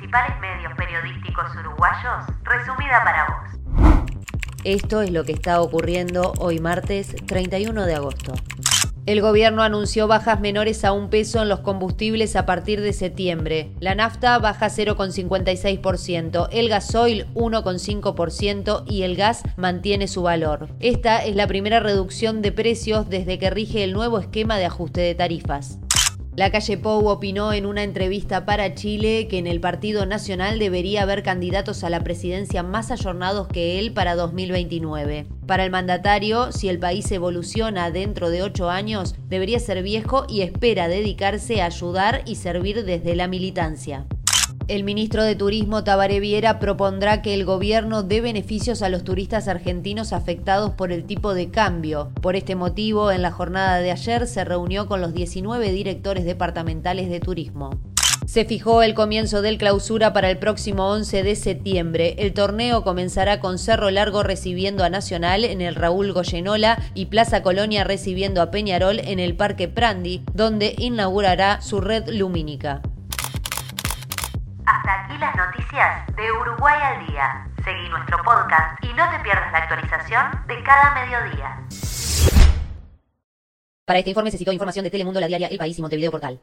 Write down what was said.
principales medios periodísticos uruguayos, resumida para vos. Esto es lo que está ocurriendo hoy martes 31 de agosto. El gobierno anunció bajas menores a un peso en los combustibles a partir de septiembre. La nafta baja 0,56%, el gasoil 1,5% y el gas mantiene su valor. Esta es la primera reducción de precios desde que rige el nuevo esquema de ajuste de tarifas. La calle Pou opinó en una entrevista para Chile que en el Partido Nacional debería haber candidatos a la presidencia más ayornados que él para 2029. Para el mandatario, si el país evoluciona dentro de ocho años, debería ser viejo y espera dedicarse a ayudar y servir desde la militancia. El ministro de Turismo Tabaré Viera propondrá que el gobierno dé beneficios a los turistas argentinos afectados por el tipo de cambio. Por este motivo, en la jornada de ayer se reunió con los 19 directores departamentales de turismo. Se fijó el comienzo del clausura para el próximo 11 de septiembre. El torneo comenzará con Cerro Largo recibiendo a Nacional en el Raúl Goyenola y Plaza Colonia recibiendo a Peñarol en el Parque Prandi, donde inaugurará su red lumínica. Las noticias de Uruguay al día. Seguí nuestro podcast y no te pierdas la actualización de cada mediodía. Para este informe se citó información de Telemundo, La Diaria, El País y Montevideo Portal.